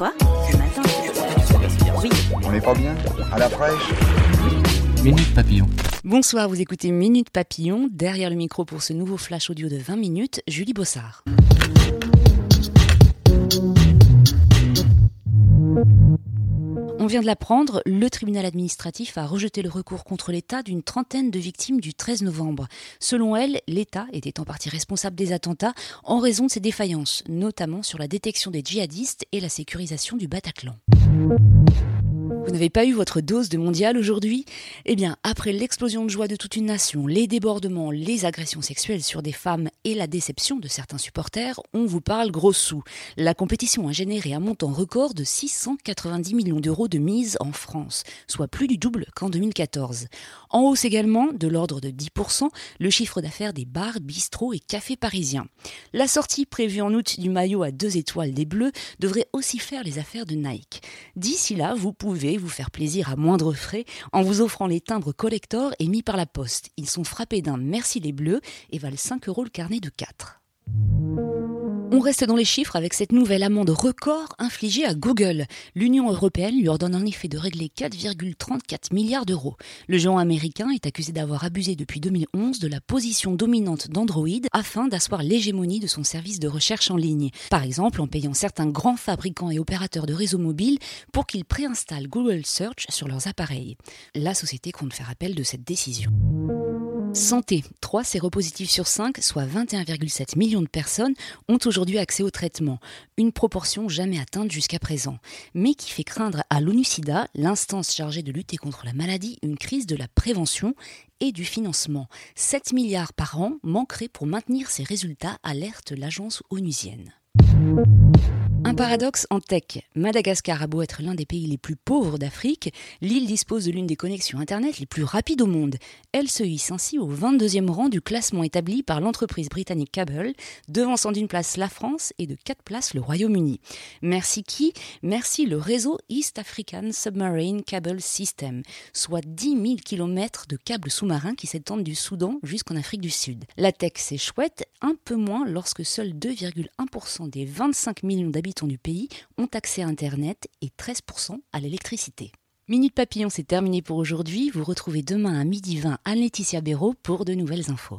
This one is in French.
Quoi Ce matin Oui. On n'est pas bien À la fraîche Minute Papillon. Bonsoir, vous écoutez Minute Papillon. Derrière le micro pour ce nouveau flash audio de 20 minutes, Julie Bossard. Vient de l'apprendre, le tribunal administratif a rejeté le recours contre l'État d'une trentaine de victimes du 13 novembre. Selon elle, l'État était en partie responsable des attentats en raison de ses défaillances, notamment sur la détection des djihadistes et la sécurisation du Bataclan. Vous n'avez pas eu votre dose de mondial aujourd'hui? Eh bien, après l'explosion de joie de toute une nation, les débordements, les agressions sexuelles sur des femmes et la déception de certains supporters, on vous parle gros sous. La compétition a généré un montant record de 690 millions d'euros de mise en France, soit plus du double qu'en 2014. En hausse également, de l'ordre de 10%, le chiffre d'affaires des bars, bistrots et cafés parisiens. La sortie prévue en août du maillot à deux étoiles des Bleus devrait aussi faire les affaires de Nike. D'ici là, vous pouvez vous faire plaisir à moindre frais en vous offrant les timbres collector émis par la Poste. Ils sont frappés d'un Merci les Bleus et valent 5 euros le carnet de 4. On reste dans les chiffres avec cette nouvelle amende record infligée à Google. L'Union européenne lui ordonne en effet de régler 4,34 milliards d'euros. Le géant américain est accusé d'avoir abusé depuis 2011 de la position dominante d'Android afin d'asseoir l'hégémonie de son service de recherche en ligne. Par exemple en payant certains grands fabricants et opérateurs de réseaux mobiles pour qu'ils préinstallent Google Search sur leurs appareils. La société compte faire appel de cette décision. Santé. 3 séropositifs sur 5, soit 21,7 millions de personnes, ont aujourd'hui accès au traitement, une proportion jamais atteinte jusqu'à présent, mais qui fait craindre à l'ONU-SIDA, l'instance chargée de lutter contre la maladie, une crise de la prévention et du financement. 7 milliards par an manqueraient pour maintenir ces résultats, alerte l'agence onusienne. Un paradoxe en tech. Madagascar a beau être l'un des pays les plus pauvres d'Afrique, l'île dispose de l'une des connexions Internet les plus rapides au monde. Elle se hisse ainsi au 22e rang du classement établi par l'entreprise britannique Cable, devançant d'une place la France et de quatre places le Royaume-Uni. Merci qui Merci le réseau East African Submarine Cable System, soit 10 000 km de câbles sous-marins qui s'étendent du Soudan jusqu'en Afrique du Sud. La tech, c'est chouette, un peu moins lorsque seuls 2,1% des 25 millions d'habitants du pays ont accès à Internet et 13% à l'électricité. Minute Papillon, c'est terminé pour aujourd'hui. Vous retrouvez demain à midi 20 à Laetitia Béraud pour de nouvelles infos.